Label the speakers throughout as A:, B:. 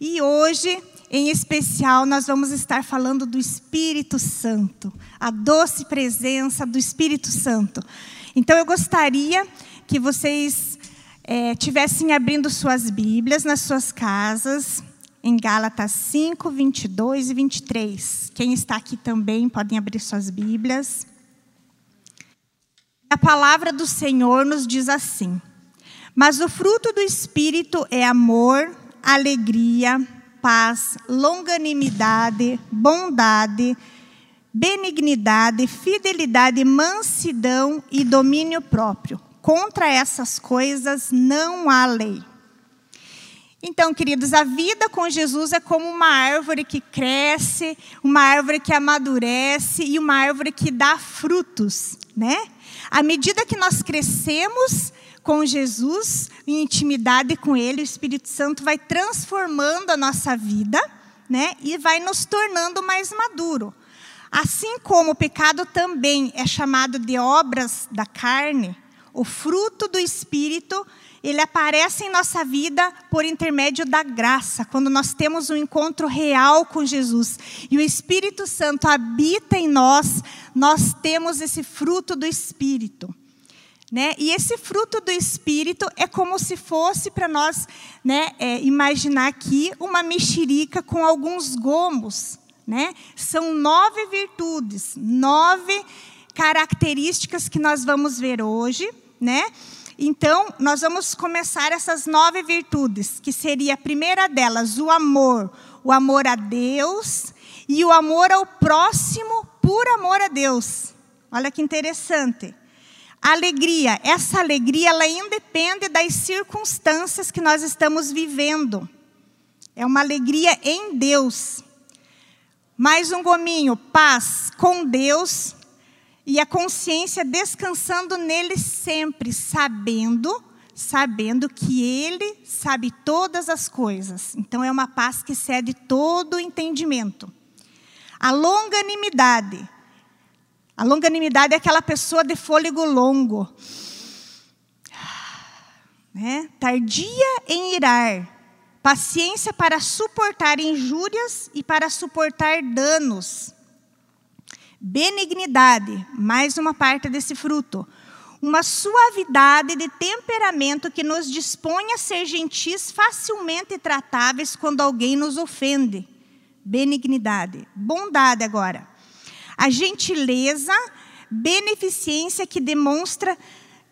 A: E hoje, em especial, nós vamos estar falando do Espírito Santo, a doce presença do Espírito Santo. Então, eu gostaria que vocês é, tivessem abrindo suas Bíblias nas suas casas, em Gálatas 5, 22 e 23. Quem está aqui também podem abrir suas Bíblias. A palavra do Senhor nos diz assim: Mas o fruto do Espírito é amor, alegria, paz, longanimidade, bondade, benignidade, fidelidade, mansidão e domínio próprio. Contra essas coisas não há lei. Então, queridos, a vida com Jesus é como uma árvore que cresce, uma árvore que amadurece e uma árvore que dá frutos, né? À medida que nós crescemos com Jesus, em intimidade com Ele, o Espírito Santo vai transformando a nossa vida, né? E vai nos tornando mais maduro. Assim como o pecado também é chamado de obras da carne, o fruto do Espírito ele aparece em nossa vida por intermédio da graça, quando nós temos um encontro real com Jesus e o Espírito Santo habita em nós, nós temos esse fruto do Espírito. Né? E esse fruto do Espírito é como se fosse para nós né, é, imaginar aqui uma mexerica com alguns gomos. Né? São nove virtudes, nove características que nós vamos ver hoje. Né? Então, nós vamos começar essas nove virtudes, que seria a primeira delas, o amor. O amor a Deus e o amor ao próximo por amor a Deus. Olha que interessante. Alegria, essa alegria, ela independe das circunstâncias que nós estamos vivendo. É uma alegria em Deus. Mais um gominho, paz com Deus e a consciência descansando nele sempre, sabendo, sabendo que ele sabe todas as coisas. Então é uma paz que cede todo o entendimento. A longanimidade. A longanimidade é aquela pessoa de fôlego longo. Né? Tardia em irar. Paciência para suportar injúrias e para suportar danos Benignidade, mais uma parte desse fruto. Uma suavidade de temperamento que nos dispõe a ser gentis, facilmente tratáveis quando alguém nos ofende. Benignidade. Bondade agora. A gentileza, beneficência que demonstra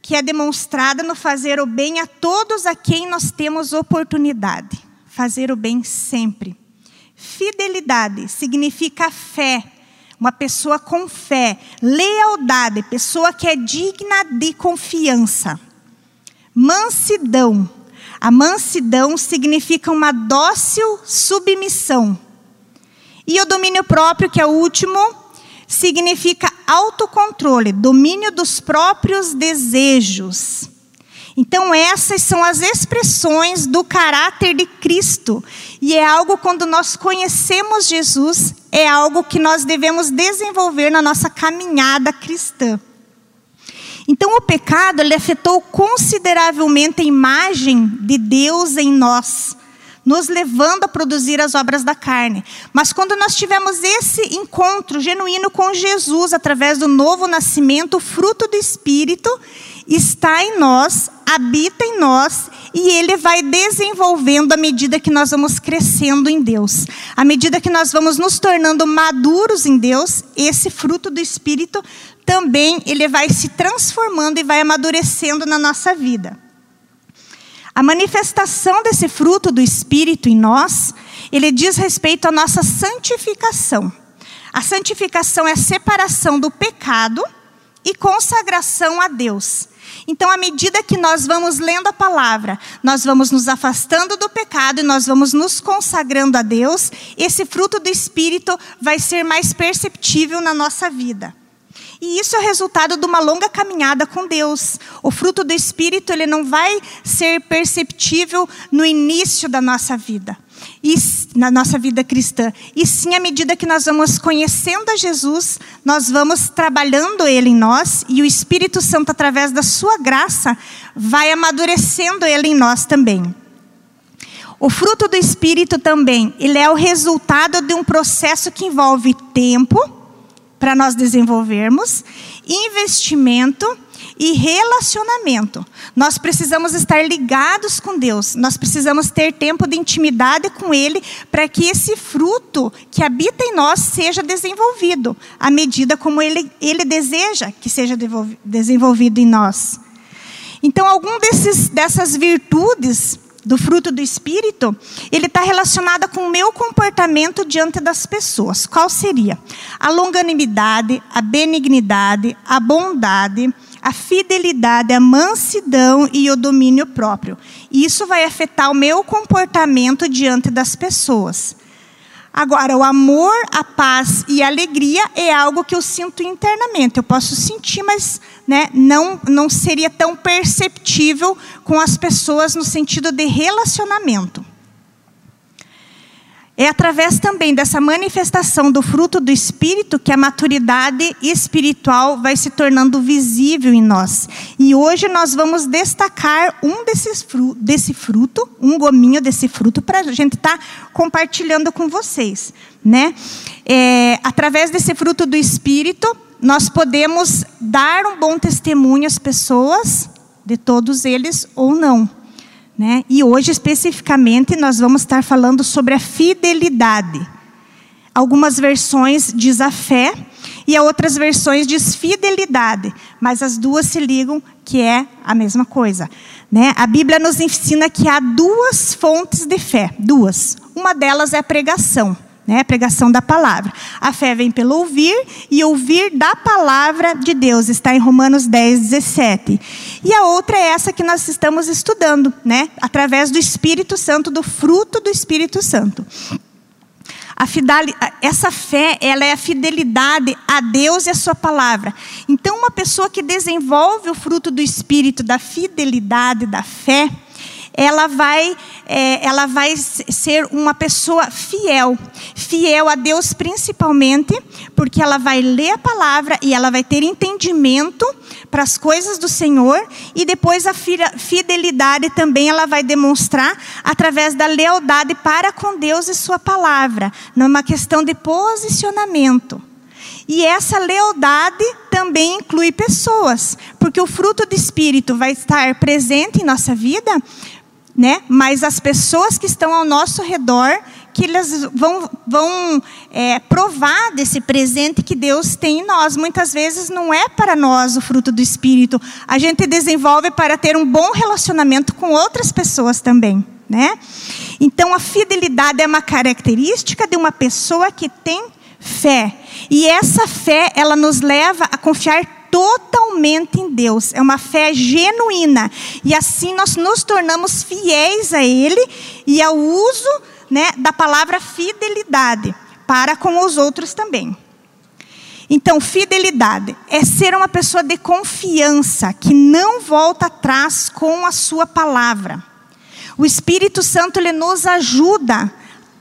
A: que é demonstrada no fazer o bem a todos a quem nós temos oportunidade. Fazer o bem sempre. Fidelidade significa fé, uma pessoa com fé, lealdade, pessoa que é digna de confiança. Mansidão. A mansidão significa uma dócil submissão. E o domínio próprio, que é o último, significa autocontrole, domínio dos próprios desejos. Então, essas são as expressões do caráter de Cristo. E é algo, quando nós conhecemos Jesus, é algo que nós devemos desenvolver na nossa caminhada cristã. Então, o pecado ele afetou consideravelmente a imagem de Deus em nós nos levando a produzir as obras da carne. Mas quando nós tivemos esse encontro genuíno com Jesus, através do novo nascimento, o fruto do Espírito está em nós, habita em nós e ele vai desenvolvendo à medida que nós vamos crescendo em Deus. À medida que nós vamos nos tornando maduros em Deus, esse fruto do Espírito também ele vai se transformando e vai amadurecendo na nossa vida. A manifestação desse fruto do Espírito em nós, ele diz respeito à nossa santificação. A santificação é a separação do pecado e consagração a Deus. Então, à medida que nós vamos lendo a palavra, nós vamos nos afastando do pecado e nós vamos nos consagrando a Deus, esse fruto do Espírito vai ser mais perceptível na nossa vida. E isso é resultado de uma longa caminhada com Deus. O fruto do Espírito ele não vai ser perceptível no início da nossa vida, e, na nossa vida cristã. E sim, à medida que nós vamos conhecendo a Jesus, nós vamos trabalhando Ele em nós e o Espírito Santo, através da Sua graça, vai amadurecendo Ele em nós também. O fruto do Espírito também, ele é o resultado de um processo que envolve tempo para nós desenvolvermos, investimento e relacionamento. Nós precisamos estar ligados com Deus, nós precisamos ter tempo de intimidade com Ele para que esse fruto que habita em nós seja desenvolvido, à medida como Ele, ele deseja que seja desenvolvido em nós. Então, algum desses, dessas virtudes do fruto do Espírito, ele está relacionado com o meu comportamento diante das pessoas. Qual seria? A longanimidade, a benignidade, a bondade, a fidelidade, a mansidão e o domínio próprio. Isso vai afetar o meu comportamento diante das pessoas. Agora, o amor, a paz e a alegria é algo que eu sinto internamente. Eu posso sentir, mas né, não, não seria tão perceptível com as pessoas no sentido de relacionamento. É através também dessa manifestação do fruto do Espírito que a maturidade espiritual vai se tornando visível em nós. E hoje nós vamos destacar um desses fru desse fruto, um gominho desse fruto, para a gente estar tá compartilhando com vocês. Né? É, através desse fruto do Espírito, nós podemos dar um bom testemunho às pessoas, de todos eles ou não. Né? E hoje, especificamente, nós vamos estar falando sobre a fidelidade. Algumas versões diz a fé e outras versões diz fidelidade, mas as duas se ligam que é a mesma coisa. Né? A Bíblia nos ensina que há duas fontes de fé, duas. Uma delas é a pregação né? Pregação da palavra. A fé vem pelo ouvir e ouvir da palavra de Deus. Está em Romanos 10, 17. E a outra é essa que nós estamos estudando, né? Através do Espírito Santo, do fruto do Espírito Santo. Fidali, essa fé, ela é a fidelidade a Deus e a sua palavra. Então, uma pessoa que desenvolve o fruto do Espírito, da fidelidade, da fé, ela vai, é, ela vai ser uma pessoa fiel, fiel a Deus principalmente, porque ela vai ler a palavra e ela vai ter entendimento para as coisas do Senhor e depois a fidelidade também ela vai demonstrar através da lealdade para com Deus e sua palavra, numa questão de posicionamento. E essa lealdade também inclui pessoas, porque o fruto do Espírito vai estar presente em nossa vida, né? Mas as pessoas que estão ao nosso redor, que elas vão, vão é, provar desse presente que Deus tem em nós. Muitas vezes não é para nós o fruto do Espírito. A gente desenvolve para ter um bom relacionamento com outras pessoas também. Né? Então, a fidelidade é uma característica de uma pessoa que tem fé. E essa fé, ela nos leva a confiar totalmente em Deus, é uma fé genuína. E assim nós nos tornamos fiéis a Ele e ao uso né, da palavra fidelidade para com os outros também. Então, fidelidade é ser uma pessoa de confiança, que não volta atrás com a sua palavra. O Espírito Santo ele nos ajuda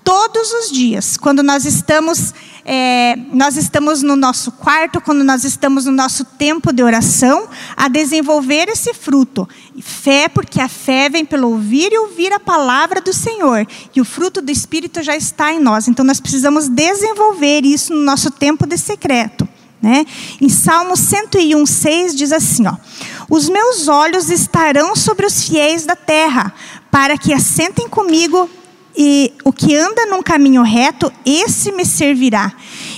A: todos os dias, quando nós estamos é, nós estamos no nosso quarto, quando nós estamos no nosso tempo de oração, a desenvolver esse fruto. Fé, porque a fé vem pelo ouvir e ouvir a palavra do Senhor. E o fruto do Espírito já está em nós. Então nós precisamos desenvolver isso no nosso tempo de secreto. Né? Em Salmo 101, 6 diz assim: ó, Os meus olhos estarão sobre os fiéis da terra, para que assentem comigo e o que anda num caminho reto, esse me servirá.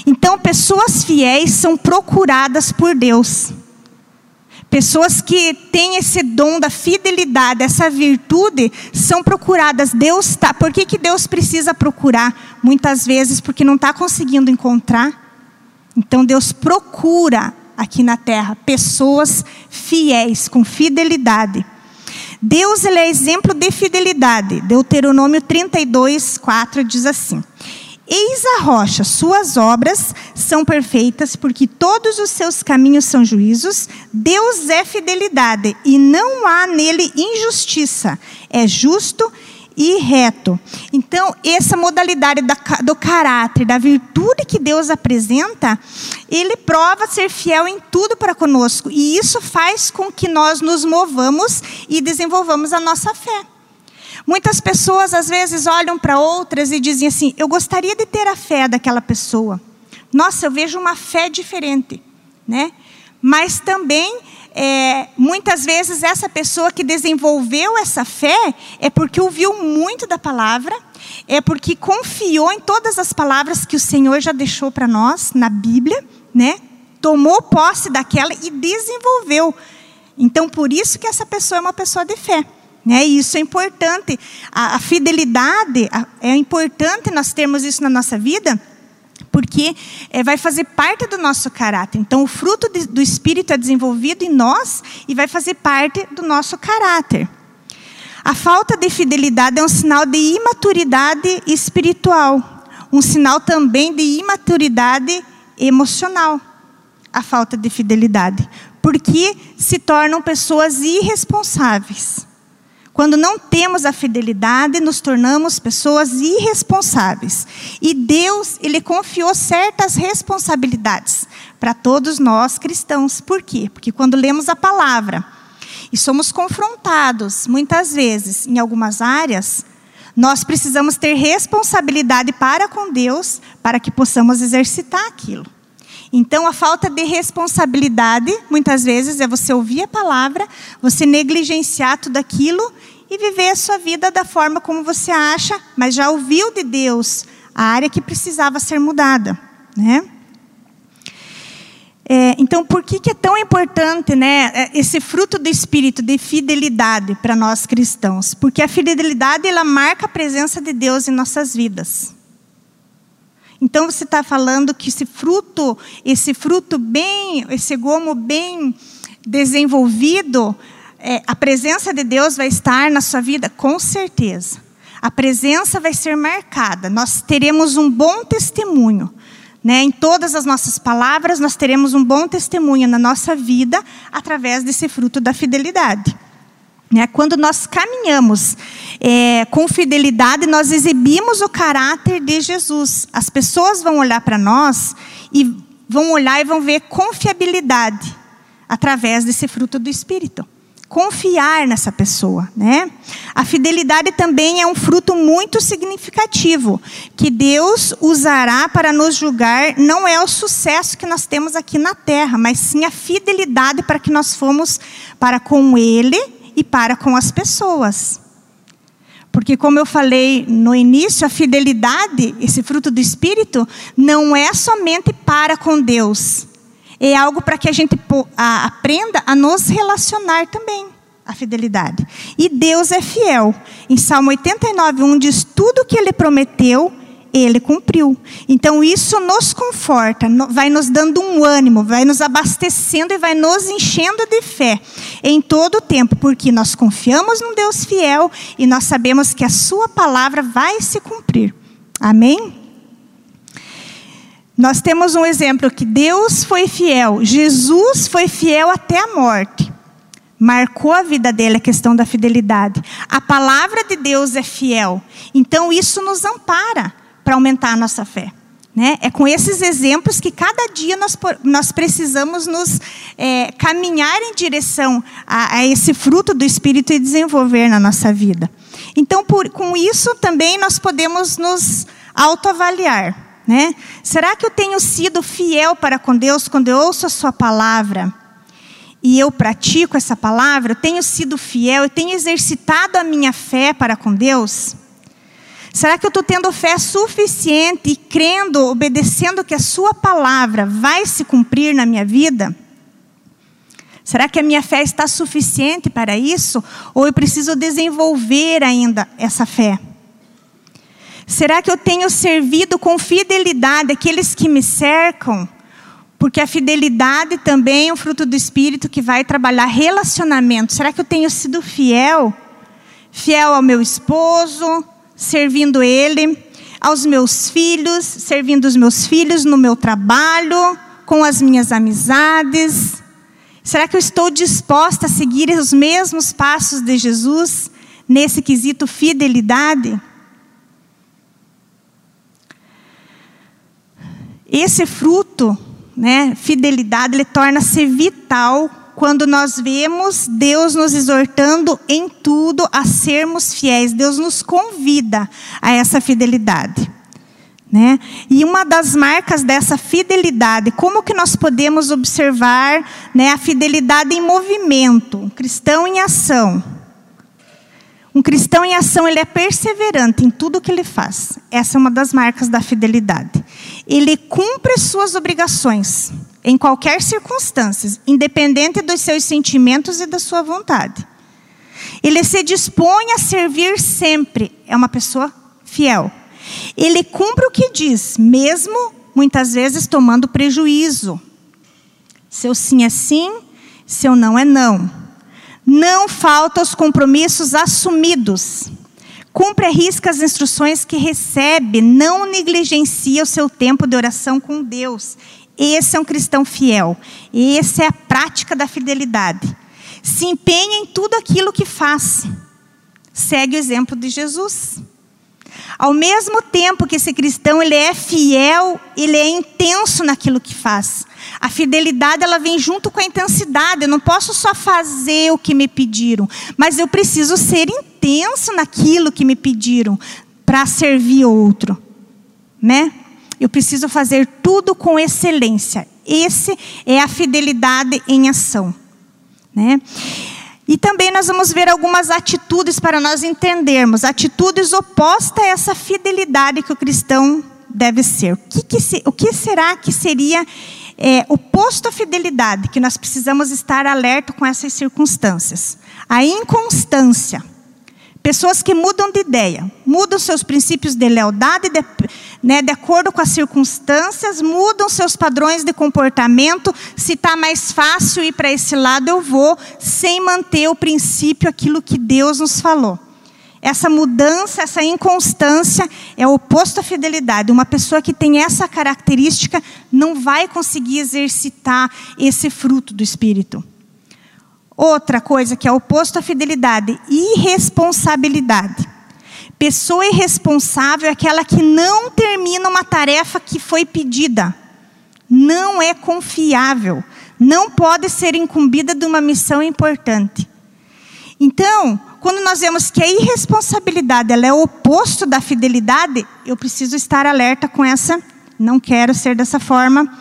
A: Então, pessoas fiéis são procuradas por Deus. Pessoas que têm esse dom da fidelidade, essa virtude, são procuradas. Deus está. Por que, que Deus precisa procurar? Muitas vezes porque não está conseguindo encontrar. Então Deus procura aqui na terra pessoas fiéis, com fidelidade. Deus ele é exemplo de fidelidade. Deuteronômio 32, 4 diz assim: Eis a rocha, suas obras são perfeitas, porque todos os seus caminhos são juízos. Deus é fidelidade e não há nele injustiça. É justo e reto. Então, essa modalidade do caráter, da virtude que Deus apresenta, ele prova ser fiel em tudo para conosco. E isso faz com que nós nos movamos e desenvolvamos a nossa fé. Muitas pessoas às vezes olham para outras e dizem assim: Eu gostaria de ter a fé daquela pessoa. Nossa, eu vejo uma fé diferente, né? Mas também é, muitas vezes essa pessoa que desenvolveu essa fé é porque ouviu muito da palavra, é porque confiou em todas as palavras que o Senhor já deixou para nós na Bíblia, né? Tomou posse daquela e desenvolveu. Então, por isso que essa pessoa é uma pessoa de fé. Né? E isso é importante. A, a fidelidade, a, é importante nós termos isso na nossa vida, porque é, vai fazer parte do nosso caráter. Então, o fruto de, do Espírito é desenvolvido em nós e vai fazer parte do nosso caráter. A falta de fidelidade é um sinal de imaturidade espiritual, um sinal também de imaturidade emocional. A falta de fidelidade, porque se tornam pessoas irresponsáveis. Quando não temos a fidelidade, nos tornamos pessoas irresponsáveis. E Deus, ele confiou certas responsabilidades para todos nós cristãos. Por quê? Porque quando lemos a palavra e somos confrontados, muitas vezes, em algumas áreas, nós precisamos ter responsabilidade para com Deus para que possamos exercitar aquilo. Então, a falta de responsabilidade, muitas vezes, é você ouvir a palavra, você negligenciar tudo aquilo e viver a sua vida da forma como você acha, mas já ouviu de Deus a área que precisava ser mudada, né? É, então, por que, que é tão importante né, é, esse fruto do Espírito de fidelidade para nós cristãos? Porque a fidelidade ela marca a presença de Deus em nossas vidas. Então você está falando que esse fruto, esse fruto bem, esse gomo bem desenvolvido, é, a presença de Deus vai estar na sua vida? Com certeza. A presença vai ser marcada. Nós teremos um bom testemunho. Né? Em todas as nossas palavras, nós teremos um bom testemunho na nossa vida através desse fruto da fidelidade. Né? Quando nós caminhamos é, com fidelidade, nós exibimos o caráter de Jesus. As pessoas vão olhar para nós e vão olhar e vão ver confiabilidade através desse fruto do Espírito. Confiar nessa pessoa, né? A fidelidade também é um fruto muito significativo que Deus usará para nos julgar. Não é o sucesso que nós temos aqui na terra, mas sim a fidelidade para que nós fomos para com Ele e para com as pessoas. Porque, como eu falei no início, a fidelidade, esse fruto do Espírito, não é somente para com Deus. É algo para que a gente aprenda a nos relacionar também, a fidelidade. E Deus é fiel. Em Salmo 89, 1 diz: Tudo que Ele prometeu, ele cumpriu. Então isso nos conforta, vai nos dando um ânimo, vai nos abastecendo e vai nos enchendo de fé em todo o tempo, porque nós confiamos num Deus fiel e nós sabemos que a sua palavra vai se cumprir. Amém? Nós temos um exemplo que Deus foi fiel, Jesus foi fiel até a morte. Marcou a vida dele a questão da fidelidade. A palavra de Deus é fiel. Então isso nos ampara para aumentar a nossa fé. Né? É com esses exemplos que cada dia nós, nós precisamos nos é, caminhar em direção a, a, esse fruto do Espírito e desenvolver na nossa vida. Então, por, com isso também nós podemos nos autoavaliar. Né? Será que eu tenho sido fiel para com Deus quando eu ouço a Sua palavra? E eu pratico essa palavra, eu tenho sido fiel, eu tenho exercitado a minha fé para com Deus? Será que eu estou tendo fé suficiente e crendo, obedecendo que a Sua palavra vai se cumprir na minha vida? Será que a minha fé está suficiente para isso? Ou eu preciso desenvolver ainda essa fé? Será que eu tenho servido com fidelidade aqueles que me cercam? Porque a fidelidade também é um fruto do Espírito que vai trabalhar relacionamento. Será que eu tenho sido fiel? Fiel ao meu esposo, servindo Ele, aos meus filhos, servindo os meus filhos no meu trabalho, com as minhas amizades? Será que eu estou disposta a seguir os mesmos passos de Jesus nesse quesito fidelidade? Esse fruto, né, fidelidade, ele torna-se vital quando nós vemos Deus nos exortando em tudo a sermos fiéis. Deus nos convida a essa fidelidade. Né? E uma das marcas dessa fidelidade, como que nós podemos observar né, a fidelidade em movimento, um cristão em ação? Um cristão em ação, ele é perseverante em tudo que ele faz. Essa é uma das marcas da fidelidade. Ele cumpre suas obrigações em qualquer circunstância, independente dos seus sentimentos e da sua vontade. Ele se dispõe a servir sempre. É uma pessoa fiel. Ele cumpre o que diz, mesmo muitas vezes tomando prejuízo. Seu sim é sim, seu não é não. Não falta os compromissos assumidos. Cumpre a risca as instruções que recebe, não negligencia o seu tempo de oração com Deus. Esse é um cristão fiel. Essa é a prática da fidelidade. Se empenha em tudo aquilo que faz. Segue o exemplo de Jesus. Ao mesmo tempo que esse cristão ele é fiel, ele é intenso naquilo que faz. A fidelidade ela vem junto com a intensidade. Eu não posso só fazer o que me pediram, mas eu preciso ser intenso naquilo que me pediram para servir outro, né? Eu preciso fazer tudo com excelência. Esse é a fidelidade em ação, né? E também nós vamos ver algumas atitudes para nós entendermos, atitudes opostas a essa fidelidade que o cristão deve ser. O que, que, se, o que será que seria é, oposto à fidelidade, que nós precisamos estar alerta com essas circunstâncias? A inconstância. Pessoas que mudam de ideia, mudam seus princípios de lealdade de, né, de acordo com as circunstâncias, mudam seus padrões de comportamento. Se está mais fácil ir para esse lado, eu vou, sem manter o princípio, aquilo que Deus nos falou. Essa mudança, essa inconstância é o oposto à fidelidade. Uma pessoa que tem essa característica não vai conseguir exercitar esse fruto do Espírito. Outra coisa que é oposto à fidelidade, irresponsabilidade. Pessoa irresponsável é aquela que não termina uma tarefa que foi pedida. Não é confiável. Não pode ser incumbida de uma missão importante. Então, quando nós vemos que a irresponsabilidade ela é o oposto da fidelidade, eu preciso estar alerta com essa. Não quero ser dessa forma,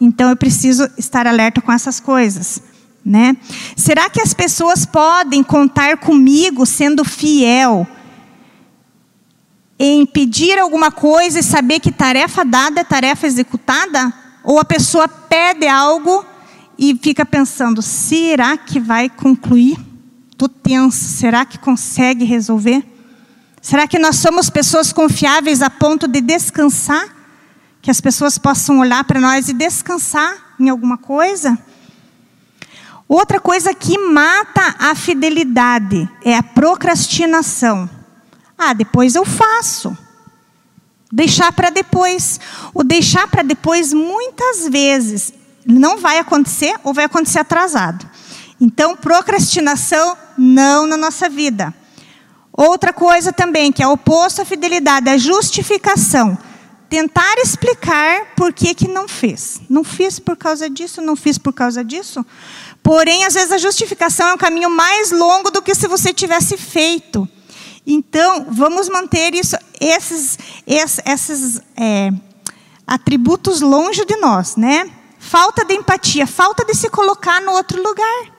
A: então eu preciso estar alerta com essas coisas. Né? Será que as pessoas podem contar comigo sendo fiel em pedir alguma coisa e saber que tarefa dada é tarefa executada? Ou a pessoa pede algo e fica pensando: será que vai concluir? Estou tenso, será que consegue resolver? Será que nós somos pessoas confiáveis a ponto de descansar? Que as pessoas possam olhar para nós e descansar em alguma coisa? Outra coisa que mata a fidelidade é a procrastinação. Ah, depois eu faço. Deixar para depois. O deixar para depois, muitas vezes, não vai acontecer ou vai acontecer atrasado. Então, procrastinação, não na nossa vida. Outra coisa também, que é oposto à fidelidade, a justificação. Tentar explicar por que, que não fez. Não fiz por causa disso, não fiz por causa disso. Porém, às vezes a justificação é um caminho mais longo do que se você tivesse feito. Então, vamos manter isso, esses, esses, é, atributos longe de nós, né? Falta de empatia, falta de se colocar no outro lugar.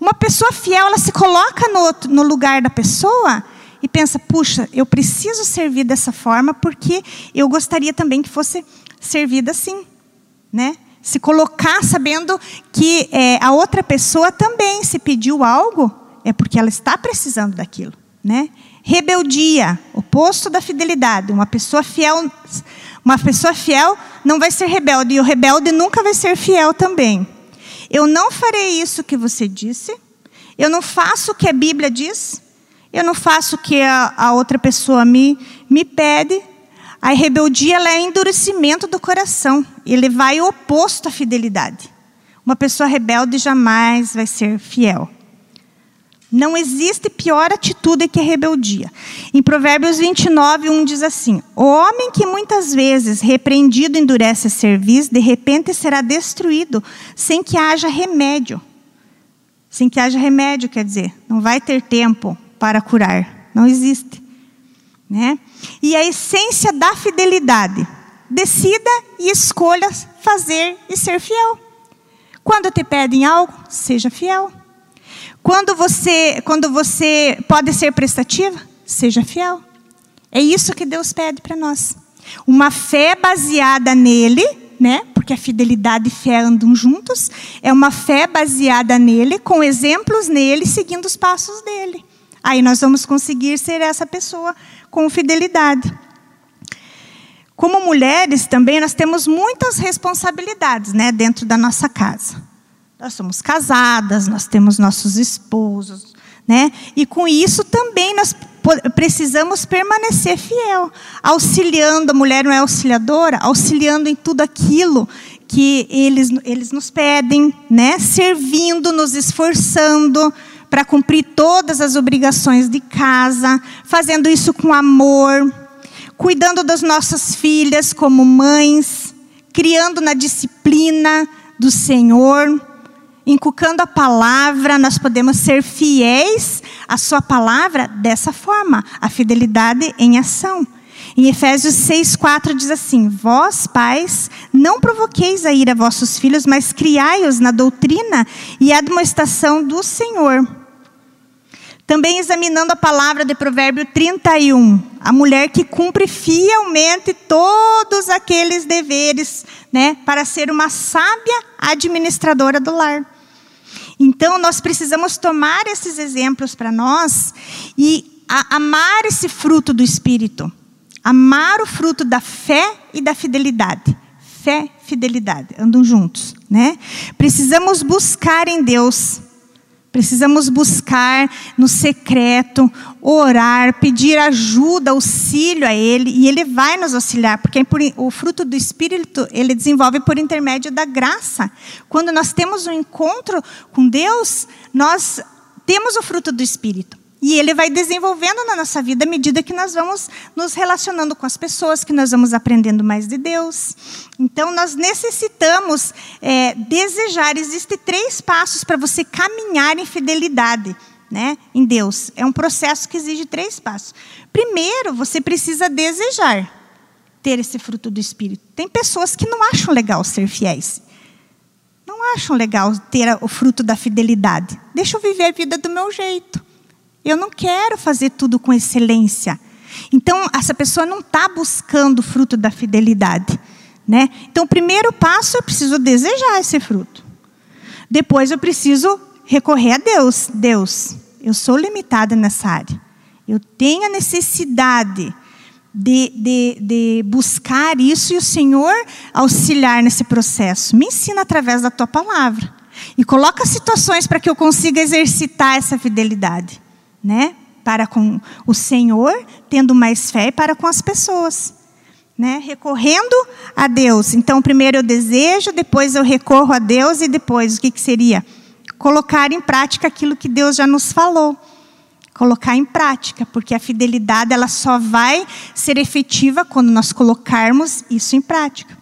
A: Uma pessoa fiel, ela se coloca no, outro, no lugar da pessoa e pensa: puxa, eu preciso servir dessa forma porque eu gostaria também que fosse servida assim, né? se colocar sabendo que é, a outra pessoa também se pediu algo, é porque ela está precisando daquilo. Né? Rebeldia, oposto da fidelidade. Uma pessoa fiel, uma pessoa fiel não vai ser rebelde, e o rebelde nunca vai ser fiel também. Eu não farei isso que você disse, eu não faço o que a Bíblia diz, eu não faço o que a, a outra pessoa me, me pede, a rebeldia é endurecimento do coração. Ele vai oposto à fidelidade. Uma pessoa rebelde jamais vai ser fiel. Não existe pior atitude que a rebeldia. Em Provérbios 29, 1 diz assim: O homem que muitas vezes repreendido endurece a cerviz, de repente será destruído, sem que haja remédio. sem que haja remédio, quer dizer, não vai ter tempo para curar, não existe. Né? E a essência da fidelidade, decida e escolha fazer e ser fiel. Quando te pedem algo, seja fiel. Quando você, quando você pode ser prestativa, seja fiel. É isso que Deus pede para nós. Uma fé baseada nele, né? Porque a fidelidade e fé andam juntos. É uma fé baseada nele, com exemplos nele, seguindo os passos dele. Aí nós vamos conseguir ser essa pessoa com fidelidade. Como mulheres também nós temos muitas responsabilidades, né, dentro da nossa casa. Nós somos casadas, nós temos nossos esposos, né? E com isso também nós precisamos permanecer fiel, auxiliando, a mulher não é auxiliadora, auxiliando em tudo aquilo que eles, eles nos pedem, né? servindo, nos esforçando para cumprir todas as obrigações de casa, fazendo isso com amor, cuidando das nossas filhas como mães, criando na disciplina do Senhor inculcando a palavra, nós podemos ser fiéis à sua palavra dessa forma, a fidelidade em ação. Em Efésios 6,4 diz assim: Vós, pais, não provoqueis a ira vossos filhos, mas criai-os na doutrina e admoestação do Senhor. Também examinando a palavra de Provérbio 31, a mulher que cumpre fielmente todos aqueles deveres, né, para ser uma sábia administradora do lar. Então, nós precisamos tomar esses exemplos para nós e amar esse fruto do Espírito. Amar o fruto da fé e da fidelidade. Fé, fidelidade, andam juntos, né? Precisamos buscar em Deus Precisamos buscar no secreto, orar, pedir ajuda, auxílio a Ele, e Ele vai nos auxiliar, porque o fruto do Espírito ele desenvolve por intermédio da graça. Quando nós temos um encontro com Deus, nós temos o fruto do Espírito. E ele vai desenvolvendo na nossa vida à medida que nós vamos nos relacionando com as pessoas, que nós vamos aprendendo mais de Deus. Então, nós necessitamos é, desejar. Existem três passos para você caminhar em fidelidade né, em Deus. É um processo que exige três passos. Primeiro, você precisa desejar ter esse fruto do Espírito. Tem pessoas que não acham legal ser fiéis. Não acham legal ter o fruto da fidelidade. Deixa eu viver a vida do meu jeito. Eu não quero fazer tudo com excelência. Então, essa pessoa não está buscando o fruto da fidelidade. Né? Então, o primeiro passo eu preciso desejar esse fruto. Depois eu preciso recorrer a Deus. Deus, eu sou limitada nessa área. Eu tenho a necessidade de, de, de, buscar isso e o Senhor auxiliar nesse processo. Me ensina através da tua palavra. E coloca situações para que eu consiga exercitar essa fidelidade né? Para com o Senhor, tendo mais fé para com as pessoas, né? Recorrendo a Deus. Então, primeiro eu desejo, depois eu recorro a Deus e depois o que, que seria? Colocar em prática aquilo que Deus já nos falou. Colocar em prática, porque a fidelidade ela só vai ser efetiva quando nós colocarmos isso em prática.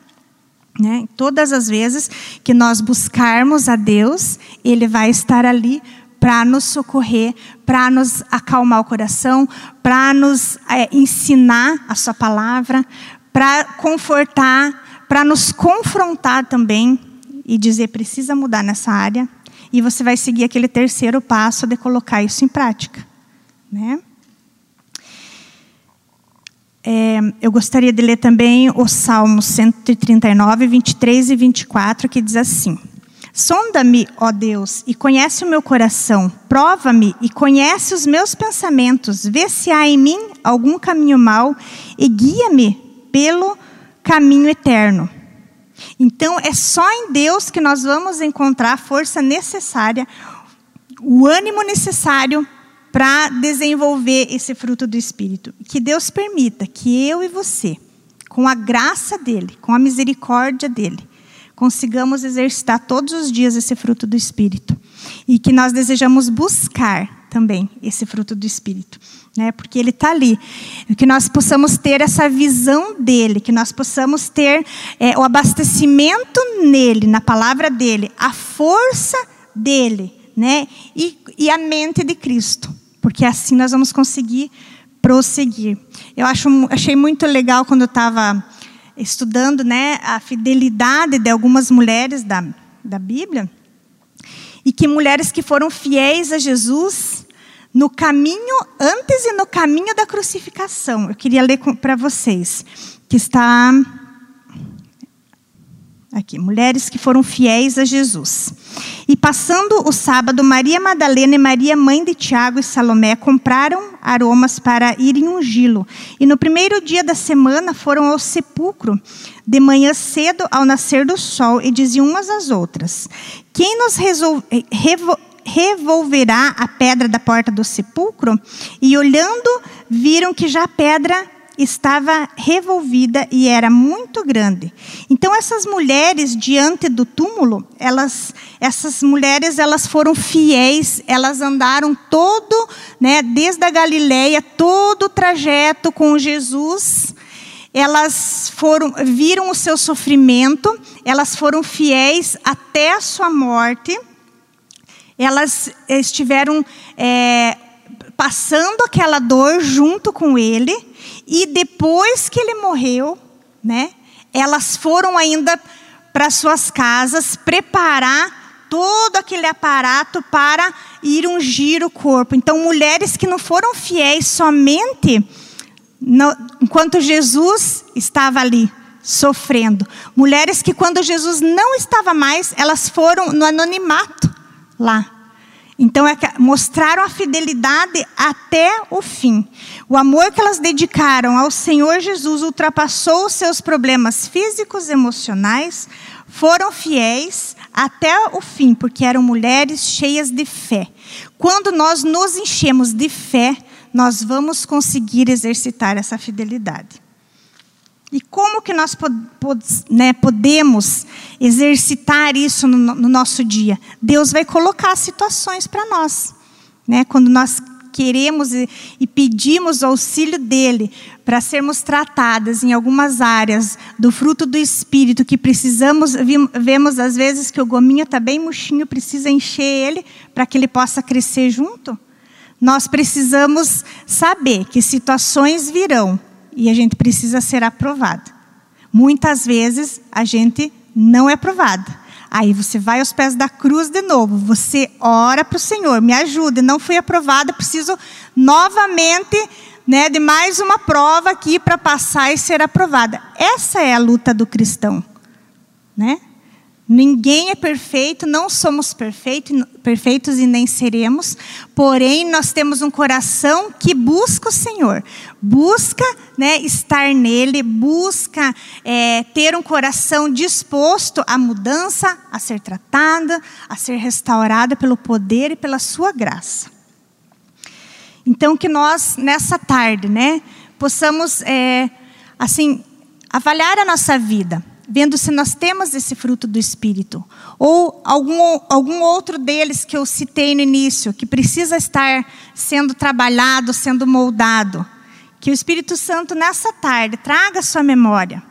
A: Né? Todas as vezes que nós buscarmos a Deus, Ele vai estar ali para nos socorrer, para nos acalmar o coração, para nos é, ensinar a Sua palavra, para confortar, para nos confrontar também e dizer precisa mudar nessa área. E você vai seguir aquele terceiro passo de colocar isso em prática, né? É, eu gostaria de ler também o Salmo 139, 23 e 24, que diz assim: Sonda-me, ó Deus, e conhece o meu coração. Prova-me e conhece os meus pensamentos. Vê se há em mim algum caminho mau e guia-me pelo caminho eterno. Então, é só em Deus que nós vamos encontrar a força necessária, o ânimo necessário para desenvolver esse fruto do Espírito. Que Deus permita que eu e você, com a graça dEle, com a misericórdia dEle, consigamos exercitar todos os dias esse fruto do Espírito. E que nós desejamos buscar também esse fruto do Espírito, né? Porque ele está ali, que nós possamos ter essa visão dele, que nós possamos ter é, o abastecimento nele, na palavra dele, a força dele, né? E, e a mente de Cristo, porque assim nós vamos conseguir prosseguir. Eu acho, achei muito legal quando eu estava estudando, né, a fidelidade de algumas mulheres da, da Bíblia, e que mulheres que foram fiéis a Jesus no caminho antes e no caminho da crucificação. Eu queria ler para vocês, que está Aqui, mulheres que foram fiéis a Jesus. E passando o sábado, Maria Madalena e Maria, mãe de Tiago e Salomé, compraram aromas para irem ungí-lo. E no primeiro dia da semana foram ao sepulcro, de manhã cedo, ao nascer do sol, e diziam umas às outras: Quem nos revolverá a pedra da porta do sepulcro? E olhando, viram que já a pedra estava revolvida e era muito grande. Então essas mulheres diante do túmulo, elas, essas mulheres, elas foram fiéis, elas andaram todo, né, desde a Galileia, todo o trajeto com Jesus. Elas foram, viram o seu sofrimento, elas foram fiéis até a sua morte. Elas estiveram é, passando aquela dor junto com ele e depois que ele morreu, né, elas foram ainda para suas casas preparar todo aquele aparato para ir ungir o corpo. Então, mulheres que não foram fiéis somente no, enquanto Jesus estava ali sofrendo. Mulheres que, quando Jesus não estava mais, elas foram no anonimato lá então, é mostraram a fidelidade até o fim. O amor que elas dedicaram ao Senhor Jesus ultrapassou os seus problemas físicos emocionais, foram fiéis até o fim, porque eram mulheres cheias de fé. Quando nós nos enchemos de fé, nós vamos conseguir exercitar essa fidelidade. E como que nós né, podemos exercitar isso no, no, nosso dia? Deus vai colocar situações para nós. Né? Quando nós queremos e, e pedimos o auxílio dele para sermos tratadas em algumas áreas do fruto do Espírito que precisamos, vemos às vezes que o gominho está bem murchinho, precisa encher ele para que ele possa crescer junto. Nós precisamos saber que situações virão e a gente precisa ser aprovado. Muitas vezes a gente não é aprovada. Aí você vai aos pés da cruz de novo, você ora para o Senhor, me ajude, não fui aprovada, preciso novamente né, de mais uma prova aqui para passar e ser aprovada. Essa é a luta do cristão. Né? Ninguém é perfeito, não somos perfeito, perfeitos e nem seremos, porém nós temos um coração que busca o Senhor, busca né, estar nele, busca é, ter um coração disposto à mudança, a ser tratada, a ser restaurada pelo poder e pela sua graça. Então que nós nessa tarde, né, possamos é, assim avaliar a nossa vida vendo se nós temos esse fruto do Espírito. Ou algum, algum outro deles que eu citei no início, que precisa estar sendo trabalhado, sendo moldado. Que o Espírito Santo, nessa tarde, traga a sua memória.